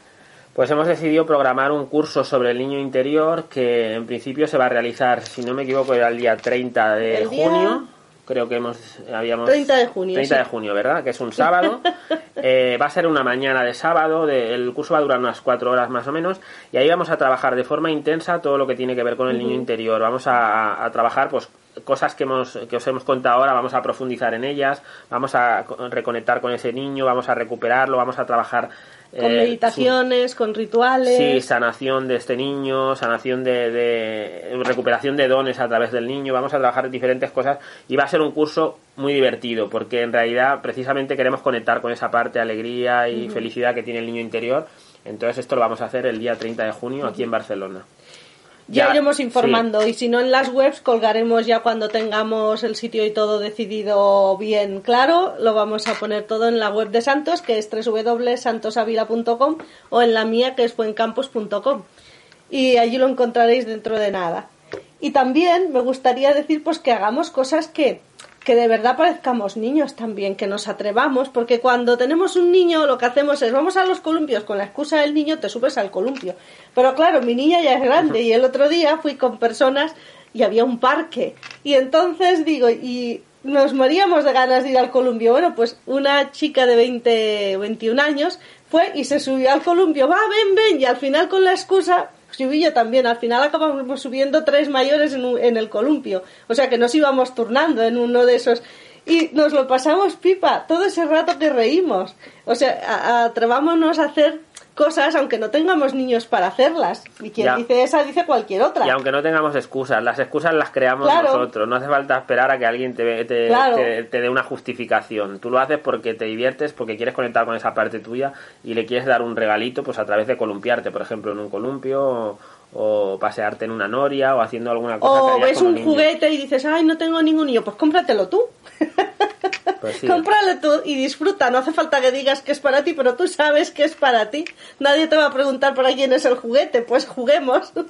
Pues hemos decidido programar un curso sobre el niño interior que en principio se va a realizar, si no me equivoco, era el día 30 de El día- junio. Creo que hemos habíamos 30 de junio, 30 de junio, ¿verdad? Que es un sábado. (laughs) Eh, va a ser una mañana de sábado. de- el curso va a durar unas cuatro horas más o menos. Y ahí vamos a trabajar de forma intensa todo lo que tiene que ver con el niño interior. Vamos a, a trabajar, pues cosas que hemos que os hemos contado ahora vamos a profundizar en ellas vamos a co- reconectar con ese niño vamos a recuperarlo vamos a trabajar Con eh, meditaciones, con rituales. Sí, sanación de este niño, sanación de, de- recuperación de dones a través del niño. Vamos a trabajar diferentes cosas y va a ser un curso muy divertido porque en realidad precisamente queremos conectar con esa parte de alegría y felicidad que tiene el niño interior. Entonces esto lo vamos a hacer el día 30 de junio aquí en Barcelona. Ya, Ya, iremos informando y si no en las webs colgaremos ya cuando tengamos el sitio y todo decidido bien claro, lo vamos a poner todo en la web de Santos que es www.santosavila.com o en la mía que es buencampos.com y allí lo encontraréis dentro de nada. Y también me gustaría decir pues que hagamos cosas que que de verdad parezcamos niños también, que nos atrevamos, porque cuando tenemos un niño lo que hacemos es vamos a los columpios con la excusa del niño, te subes al columpio. Pero claro, mi niña ya es grande y el otro día fui con personas y había un parque. Y entonces digo, y nos moríamos de ganas de ir al columpio. Bueno, pues una chica de 20, 21 años fue y se subió al columpio, va, ven, ven, y al final con la excusa yo también. Al final acabamos subiendo tres mayores en, un- en el columpio. O sea que nos íbamos turnando en uno de esos. Y nos lo pasamos pipa todo ese rato que reímos. O sea, atrevámonos a hacer cosas aunque no tengamos niños para hacerlas. Y quien Ya. dice esa dice cualquier otra. Y aunque no tengamos excusas, las excusas las creamos Claro. nosotros. No hace falta esperar a que alguien te, te, Claro. te- te dé una justificación. Tú lo haces porque te diviertes, porque quieres conectar con esa parte tuya y le quieres dar un regalito pues a través de columpiarte, por ejemplo, en un columpio o, o pasearte en una noria o haciendo alguna cosa que O harías ves un juguete y dices, ay, no tengo ningún niño, pues cómpratelo tú. (laughs) Pues sí. Cómpralo tú y disfruta. No hace falta que digas que es para ti, pero tú sabes que es para ti. Nadie te va a preguntar para quién es el juguete. Pues juguemos. (laughs)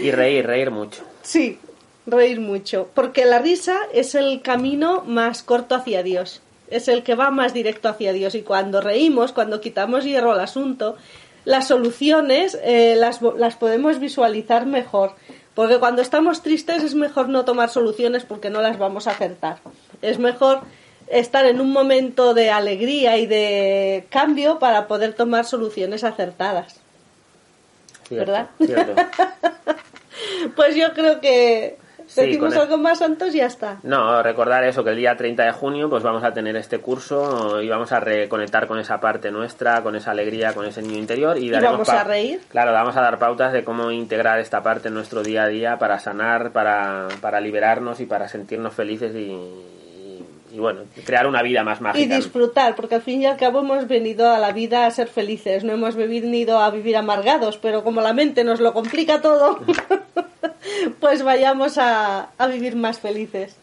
Y reír, reír mucho. sí, reír mucho. Porque la risa es el camino más corto hacia Dios. Es el que va más directo hacia Dios. Y cuando reímos, cuando quitamos hierro al asunto, las soluciones eh, las, las podemos visualizar mejor. Porque cuando estamos tristes es mejor no tomar soluciones porque no las vamos a acertar. Es mejor estar en un momento de alegría y de cambio para poder tomar soluciones acertadas. Cierto, ¿Verdad? cierto. (laughs) Pues yo creo que Sí, decimos el- algo más, Santos, y ya está. No, recordar eso, que el día 30 de junio pues vamos a tener este curso y vamos a reconectar con esa parte nuestra, con esa alegría, con ese niño interior y, daremos vamos pau- a reír. Claro, vamos a dar pautas de cómo integrar esta parte en nuestro día a día para sanar, para, para liberarnos y para sentirnos felices y, y- bueno, crear una vida más mágica. Y disfrutar, porque al fin y al cabo hemos venido a la vida a ser felices, no hemos venido a vivir amargados, pero como la mente nos lo complica todo, (laughs) pues vayamos a, a vivir más felices.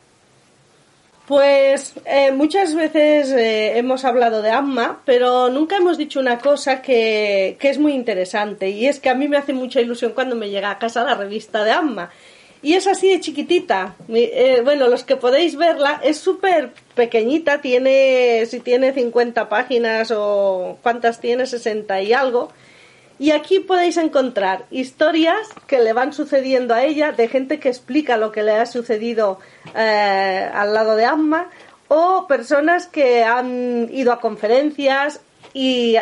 Pues eh, muchas veces eh, hemos hablado de Amma, pero nunca hemos dicho una cosa que, que, es muy interesante y es que a mí me hace mucha ilusión cuando me llega a casa la revista de Amma. Y es así de chiquitita. Eh, bueno, los que podéis verla, es súper pequeñita, tiene, si tiene 50 páginas o cuántas tiene, 60 y algo. Y aquí podéis encontrar historias que le van sucediendo a ella, de gente que explica lo que le ha sucedido eh, al lado de Amma, o personas que han ido a conferencias y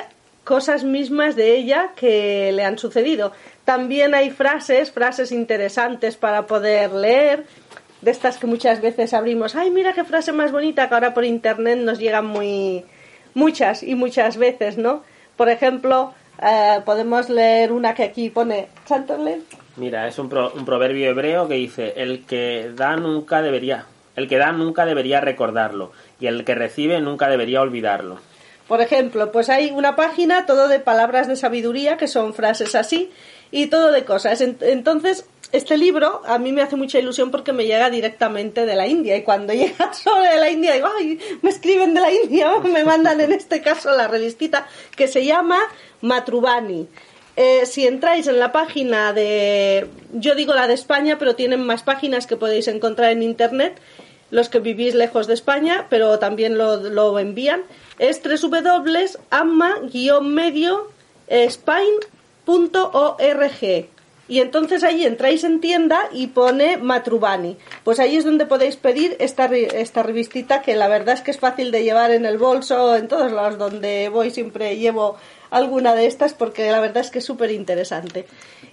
cosas mismas de ella que le han sucedido. También hay frases, frases interesantes para poder leer, de estas que muchas veces abrimos, ay, mira qué frase más bonita, que ahora por internet nos llegan muy muchas y muchas veces, ¿no? Por ejemplo, eh, podemos leer una que aquí pone Chanterley. Mira, es un, un proverbio hebreo que dice, el que da nunca debería, el que da nunca debería recordarlo y el que recibe nunca debería olvidarlo. Por ejemplo, pues hay una página todo de palabras de sabiduría que son frases así y todo de cosas. Entonces, este libro a mí me hace mucha ilusión porque me llega directamente de la India y cuando (laughs) llega sobre la India digo, ay, me escriben de la India, (laughs) me mandan en este caso la revistita que se llama Matrubani. Eh, si entráis en la página de, yo digo la de España, pero tienen más páginas que podéis encontrar en Internet, los que vivís lejos de España, pero también lo, lo envían, es www.amma-spain.org. Y entonces ahí entráis en tienda y pone Matrubani. Pues ahí es donde podéis pedir esta, esta revistita que la verdad es que es fácil de llevar en el bolso, en todos lados donde voy siempre llevo alguna de estas porque la verdad es que es súper interesante.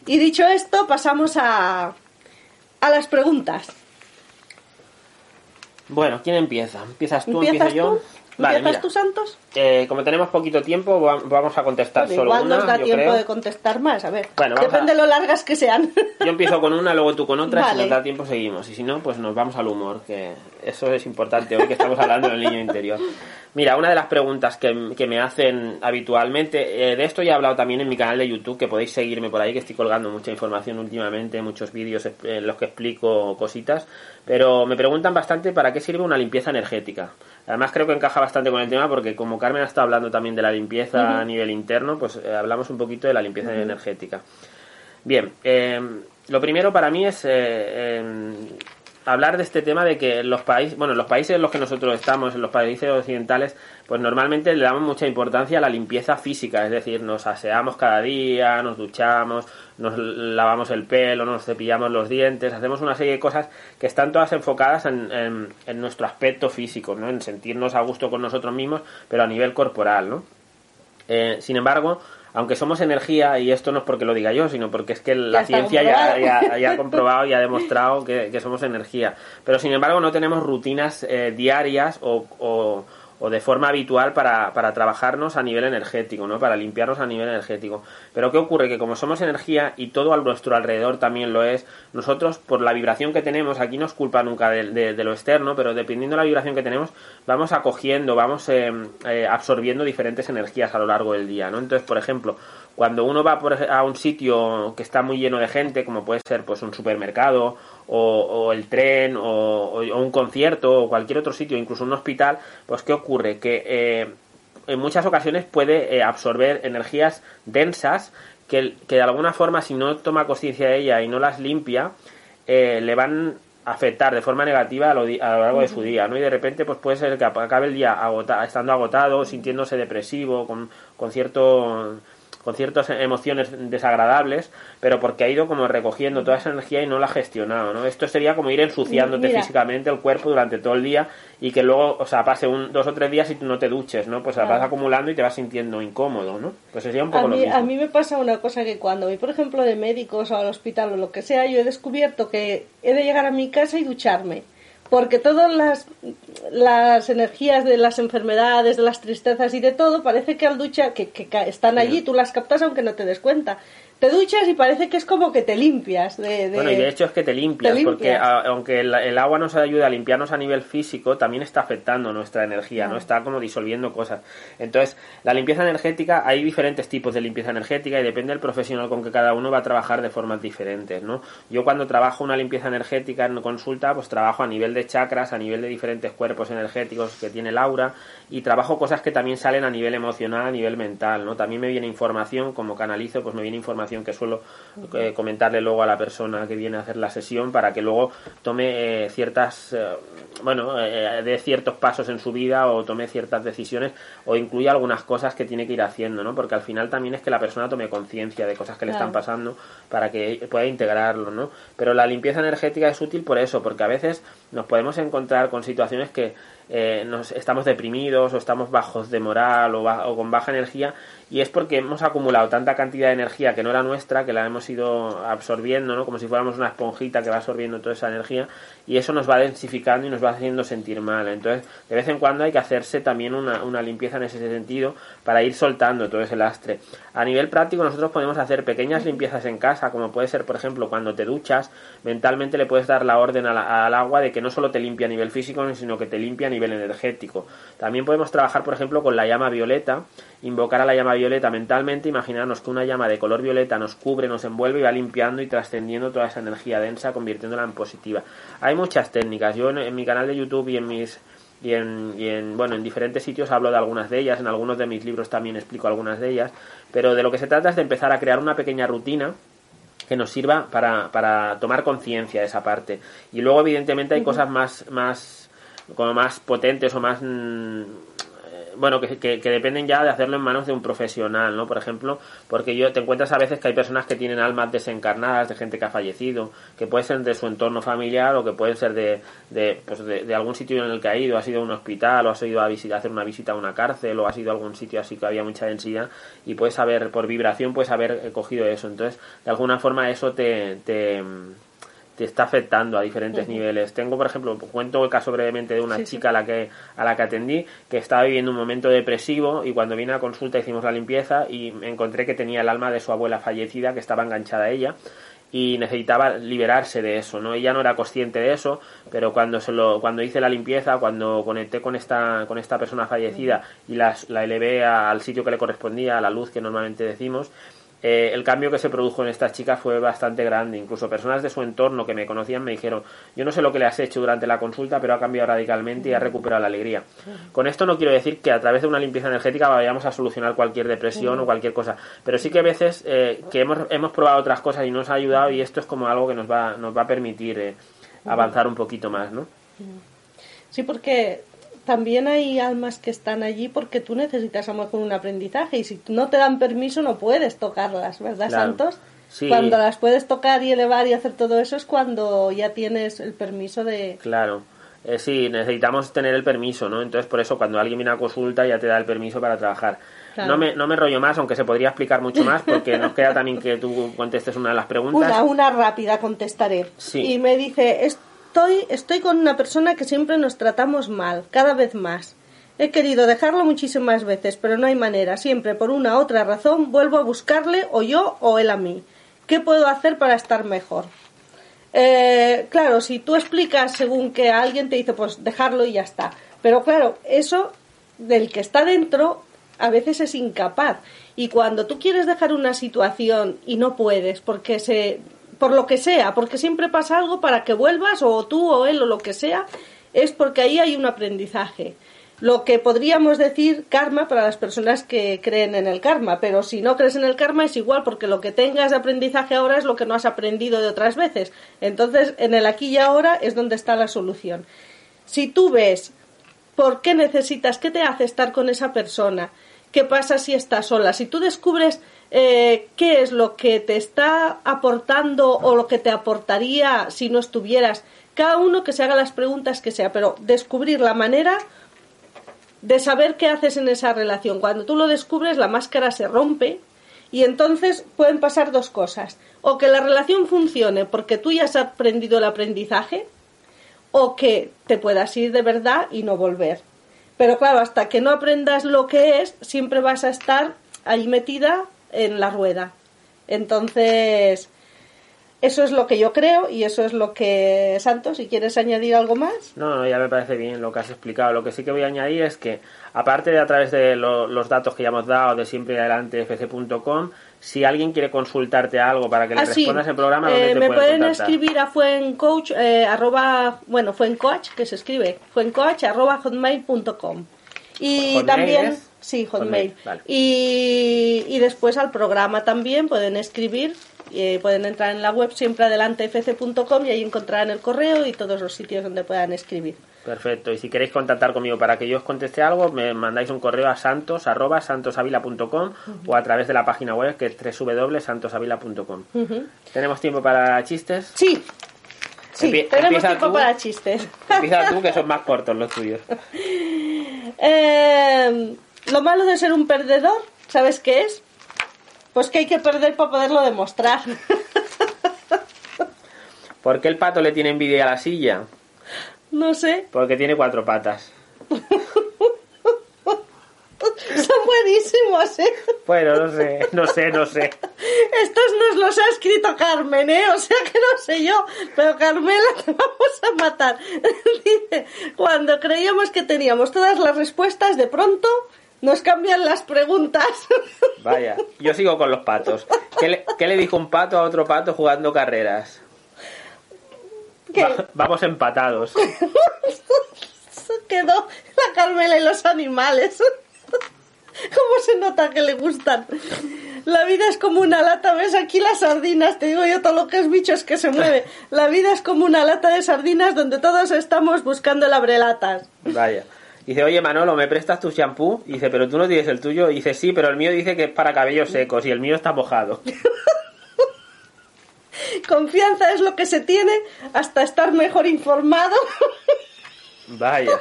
Y dicho esto, pasamos a, a las preguntas. Bueno, ¿quién empieza? ¿Empiezas tú? ¿Empiezas yo? Tú? Vale, ¿Empiezas tú, Santos? Eh, como tenemos poquito tiempo, vamos a contestar pues solo igual una. nos da yo tiempo creo. de contestar más, a ver. Bueno, Depende a- de lo largas que sean. Yo empiezo con una, luego tú con otra, Vale. si nos da tiempo seguimos. Y si no, pues nos vamos al humor, que eso es importante hoy que estamos hablando del niño interior. Mira, una de las preguntas que, que me hacen habitualmente, eh, de esto ya he hablado también en mi canal de YouTube, que podéis seguirme por ahí, que estoy colgando mucha información últimamente, muchos vídeos eh, en los que explico cositas, pero me preguntan bastante para qué sirve una limpieza energética. Además creo que encaja bastante con el tema porque como Carmen ha estado hablando también de la limpieza a nivel interno, pues eh, hablamos un poquito de la limpieza energética. Bien, eh, lo primero para mí es eh, em, hablar de este tema de que los países, bueno, los países en los que nosotros estamos, en los países occidentales, pues normalmente le damos mucha importancia a la limpieza física, es decir, nos aseamos cada día, nos duchamos, nos lavamos el pelo, nos cepillamos los dientes, hacemos una serie de cosas que están todas enfocadas en, en- en nuestro aspecto físico, ¿no? En sentirnos a gusto con nosotros mismos, pero a nivel corporal, ¿no? Eh, sin embargo, aunque somos energía, y esto no es porque lo diga yo, sino porque es que la ciencia ya, comprobado. ya- ya ha (laughs) comprobado y ha demostrado que, que somos energía. Pero sin embargo no tenemos rutinas eh, diarias o, o- o de forma habitual para, para trabajarnos a nivel energético, ¿no? Para limpiarnos a nivel energético. Pero ¿qué ocurre? Que como somos energía y todo a nuestro alrededor también lo es, nosotros por la vibración que tenemos, aquí no es culpa nunca de, de- lo externo, pero dependiendo de la vibración que tenemos, vamos acogiendo, vamos eh, eh, absorbiendo diferentes energías a lo largo del día, ¿no? Entonces, por ejemplo, cuando uno va por a un sitio que está muy lleno de gente, como puede ser pues un supermercado o, o el tren o, o- un concierto o cualquier otro sitio, incluso un hospital, pues ¿qué ocurre? Que eh, en muchas ocasiones puede eh, absorber energías densas que, que de alguna forma si no toma conciencia de ella y no las limpia, eh, le van a afectar de forma negativa a lo, a lo largo de su día, ¿no? Y de repente pues puede ser que acabe el día agota- estando agotado, sintiéndose depresivo, con, con cierto con ciertas emociones desagradables, pero porque ha ido como recogiendo toda esa energía y no la ha gestionado, ¿no? Esto sería como ir ensuciándote Mira. físicamente el cuerpo durante todo el día y que luego, o sea, pase un, dos o tres días y tú no te duches, ¿no? Pues la vas Claro. acumulando y te vas sintiendo incómodo, ¿no? Pues sería un poco A lo mí, mismo. a mí me pasa una cosa que cuando voy, por ejemplo, de médicos o al hospital o lo que sea, yo he descubierto que he de llegar a mi casa y ducharme. Porque todas las, las energías de las enfermedades, de las tristezas y de todo, parece que al ducha, que, que están allí, tú las captas aunque no te des cuenta. Te duchas y parece que es como que te limpias. De, Bueno, y de hecho es que te limpias, porque aunque el, agua nos ayuda a limpiarnos a nivel físico, también está afectando nuestra energía, ¿no? Está como disolviendo cosas. Entonces, la limpieza energética, hay diferentes tipos de limpieza energética y depende del profesional con que cada uno va a trabajar de formas diferentes, ¿no? Yo cuando trabajo una limpieza energética en consulta, pues trabajo a nivel de chakras, a nivel de diferentes cuerpos energéticos que tiene el aura y trabajo cosas que también salen a nivel emocional, a nivel mental, ¿no? También me viene información, como canalizo, pues me viene información que suelo eh, comentarle luego a la persona que viene a hacer la sesión para que luego tome eh, ciertas, eh, bueno, de ciertos pasos en su vida o tome ciertas decisiones o incluya algunas cosas que tiene que ir haciendo, ¿no? Porque al final también es que la persona tome conciencia de cosas que le están pasando para que pueda integrarlo, ¿no? Pero la limpieza energética es útil por eso, porque a veces nos podemos encontrar con situaciones que nos estamos deprimidos o estamos bajos de moral o, o con baja energía y es porque hemos acumulado tanta cantidad de energía que no era nuestra, que la hemos ido absorbiendo, ¿no? Como si fuéramos una esponjita que va absorbiendo toda esa energía y eso nos va densificando y nos va haciendo sentir mal. Entonces, de vez en cuando hay que hacerse también una, una limpieza en ese sentido para ir soltando todo ese lastre. A nivel práctico, nosotros podemos hacer pequeñas limpiezas en casa, como puede ser, por ejemplo, cuando te duchas, mentalmente le puedes dar la orden al agua de que no solo te limpia a nivel físico, sino que te limpia a nivel energético. También podemos trabajar, por ejemplo, con la llama violeta, invocar a la llama violeta mentalmente, imaginarnos que una llama de color violeta nos cubre, nos envuelve y va limpiando y trascendiendo toda esa energía densa, convirtiéndola en positiva. Hay muchas técnicas. Yo en, mi canal de YouTube y en mis y en, y en, bueno en diferentes sitios hablo de algunas de ellas en algunos de mis libros también explico algunas de ellas pero de lo que se trata es de empezar a crear una pequeña rutina que nos sirva para, para tomar conciencia de esa parte. Y luego evidentemente hay cosas más más como más potentes o más mm, bueno, que, que, dependen ya de hacerlo en manos de un profesional, ¿no? Por ejemplo, porque yo te encuentras a veces que hay personas que tienen almas desencarnadas de gente que ha fallecido, que puede ser de su entorno familiar o que pueden ser de, de, pues de, algún sitio en el que ha ido, ha sido a un hospital o ha ido a, visitar, hacer una visita a una cárcel o ha sido a algún sitio así que había mucha densidad y puedes saber, por vibración, puedes haber cogido eso. Entonces, de alguna forma eso te, te te está afectando a diferentes niveles. Tengo, por ejemplo, cuento el caso brevemente de una chica A, la que, a la que atendí que estaba viviendo un momento depresivo y cuando vine a consulta hicimos la limpieza y me encontré que tenía el alma de su abuela fallecida que estaba enganchada a ella y necesitaba liberarse de eso, ¿no? Ella no era consciente de eso, pero cuando se lo, cuando hice la limpieza, cuando conecté con esta, con esta persona fallecida y la elevé al sitio que le correspondía, a la luz que normalmente decimos, eh, el cambio que se produjo en esta chica fue bastante grande. Incluso personas de su entorno que me conocían me dijeron, yo no sé lo que le has hecho durante la consulta, pero ha cambiado radicalmente y ha recuperado la alegría. Con esto no quiero decir que a través de una limpieza energética vayamos a solucionar cualquier depresión o cualquier cosa, pero sí que a veces eh, que hemos, hemos probado otras cosas y nos ha ayudado y esto es como algo que nos va, nos va a permitir eh, avanzar un poquito más, ¿no? Sí, porque también hay almas que están allí porque tú necesitas amor con un aprendizaje y si no te dan permiso no puedes tocarlas, ¿verdad, Santos? Cuando las puedes tocar y elevar y hacer todo eso es cuando ya tienes el permiso de... Claro. Eh, sí, necesitamos tener el permiso, ¿no? Entonces, por eso, cuando alguien viene a consulta, ya te da el permiso para trabajar. No, me, no me rollo más, aunque se podría explicar mucho más, porque nos queda también que tú contestes una de las preguntas. Una, una rápida contestaré. Sí. Y me dice, estoy, estoy con una persona que siempre nos tratamos mal, cada vez más. He querido dejarlo muchísimas veces, pero no hay manera. Siempre, por una u otra razón, vuelvo a buscarle, o yo o él a mí. ¿Qué puedo hacer para estar mejor? Eh, claro, si tú explicas según que alguien te dice, pues dejarlo y ya está. Pero claro, eso del que está dentro a veces es incapaz. Y cuando tú quieres dejar una situación y no puedes porque se por lo que sea, porque siempre pasa algo para que vuelvas, o tú o él o lo que sea, es porque ahí hay un aprendizaje. Lo que podríamos decir karma para las personas que creen en el karma, pero si no crees en el karma es igual porque lo que tengas de aprendizaje ahora es lo que no has aprendido de otras veces. Entonces, en el aquí y ahora es donde está la solución. Si tú ves por qué necesitas, qué te hace estar con esa persona, qué pasa si estás sola, si tú descubres eh, qué es lo que te está aportando o lo que te aportaría si no estuvieras. Cada uno que se haga las preguntas que sea, pero descubrir la manera de saber qué haces en esa relación. Cuando tú lo descubres, la máscara se rompe y entonces pueden pasar dos cosas. O que la relación funcione porque tú ya has aprendido el aprendizaje, o que te puedas ir de verdad y no volver. Pero claro, hasta que no aprendas lo que es, siempre vas a estar ahí metida en la rueda. Entonces, eso es lo que yo creo y eso es lo que, Santos, si quieres añadir algo más. No, no, ya me parece bien lo que has explicado. Lo que sí que voy a añadir es que, aparte de a través de lo- los datos que ya hemos dado de siempre adelante fc.com, si alguien quiere consultarte algo para que le Ah, sí. respondas el programa, ¿dónde Eh, te me pueden escribir a fuencoach, eh, arroba, bueno, fuencoach, que se escribe, fuencoach, arroba hotmail.com. Y ¿Hotmail también, es? Sí, hotmail. Hotmail, vale. y, y después al programa también pueden escribir, eh, pueden entrar en la web siempre adelante fc.com y ahí encontrarán el correo y todos los sitios donde puedan escribir. Perfecto. Y si queréis contactar conmigo para que yo os conteste algo, me mandáis un correo a santos arroba santosavila.com o a través de la página web que es www.santosavila.com. ¿Tenemos tiempo para chistes? Sí, sí, Empie- tenemos tiempo tú. para chistes. Empieza tú, que son más cortos los tuyos. (laughs) Eh, lo malo de ser un perdedor, ¿sabes qué es? Pues que hay que perder para poderlo demostrar. (laughs) ¿Por qué el pato le tiene envidia a la silla? no sé, Porque tiene cuatro patas. (laughs) son buenísimos, ¿eh? Bueno, no sé, no sé, no sé. Estos nos los ha escrito Carmen, ¿eh? O sea que no sé yo, pero Carmela, te vamos a matar. (laughs) Dice, cuando creíamos que teníamos todas las respuestas, de pronto nos cambian las preguntas. (laughs) Vaya, yo sigo con los patos. ¿Qué le, qué le dijo un pato a otro pato jugando carreras? Va- vamos empatados. se quedó la Carmela y los animales. ¿Cómo se nota que le gustan? La vida es como una lata, ves aquí las sardinas, te digo yo todo lo que es bichos que se mueve. La vida es como una lata de sardinas donde todos estamos buscando el abrelatas. Vaya. Dice, oye Manolo, ¿me prestas tu shampoo? Dice, pero tú no tienes el tuyo. Dice, sí, pero el mío dice que es para cabellos secos y el mío está mojado. (laughs) Confianza es lo que se tiene hasta estar mejor informado. Vaya.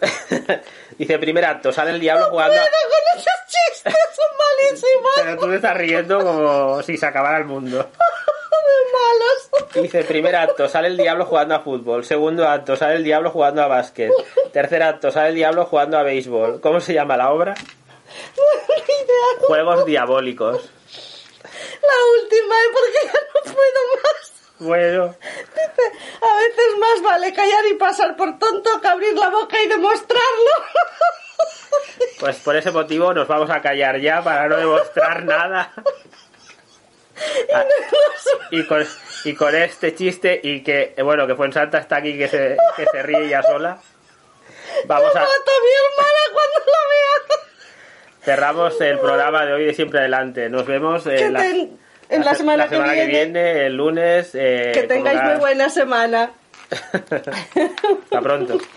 (laughs) Dice, primer acto, sale el diablo jugando a... Puedo con esos chistes, son malísimos, (laughs) Pero tú te estás riendo como si se acabara el mundo. muy malos. Dice, primer acto, sale el diablo jugando a fútbol. Segundo acto, sale el diablo jugando a básquet. Tercer acto, sale el diablo jugando a béisbol. ¿Cómo se llama la obra? Juegos diabólicos. La última, ¿eh? porque ya no puedo más. Bueno, Dice, a veces más vale callar y pasar por tonto que abrir la boca y demostrarlo. pues por ese motivo nos vamos a callar ya para no demostrar nada. Ah, Y con, y con este chiste y que, eh, bueno, que Fuensanta está aquí que se, que se ríe ya sola. Vamos a... Cerramos el programa de hoy de siempre adelante. Nos vemos en la, ten- en la semana que que viene. viene, el lunes. eh, Que tengáis muy buena semana. (laughs) Hasta pronto. (laughs)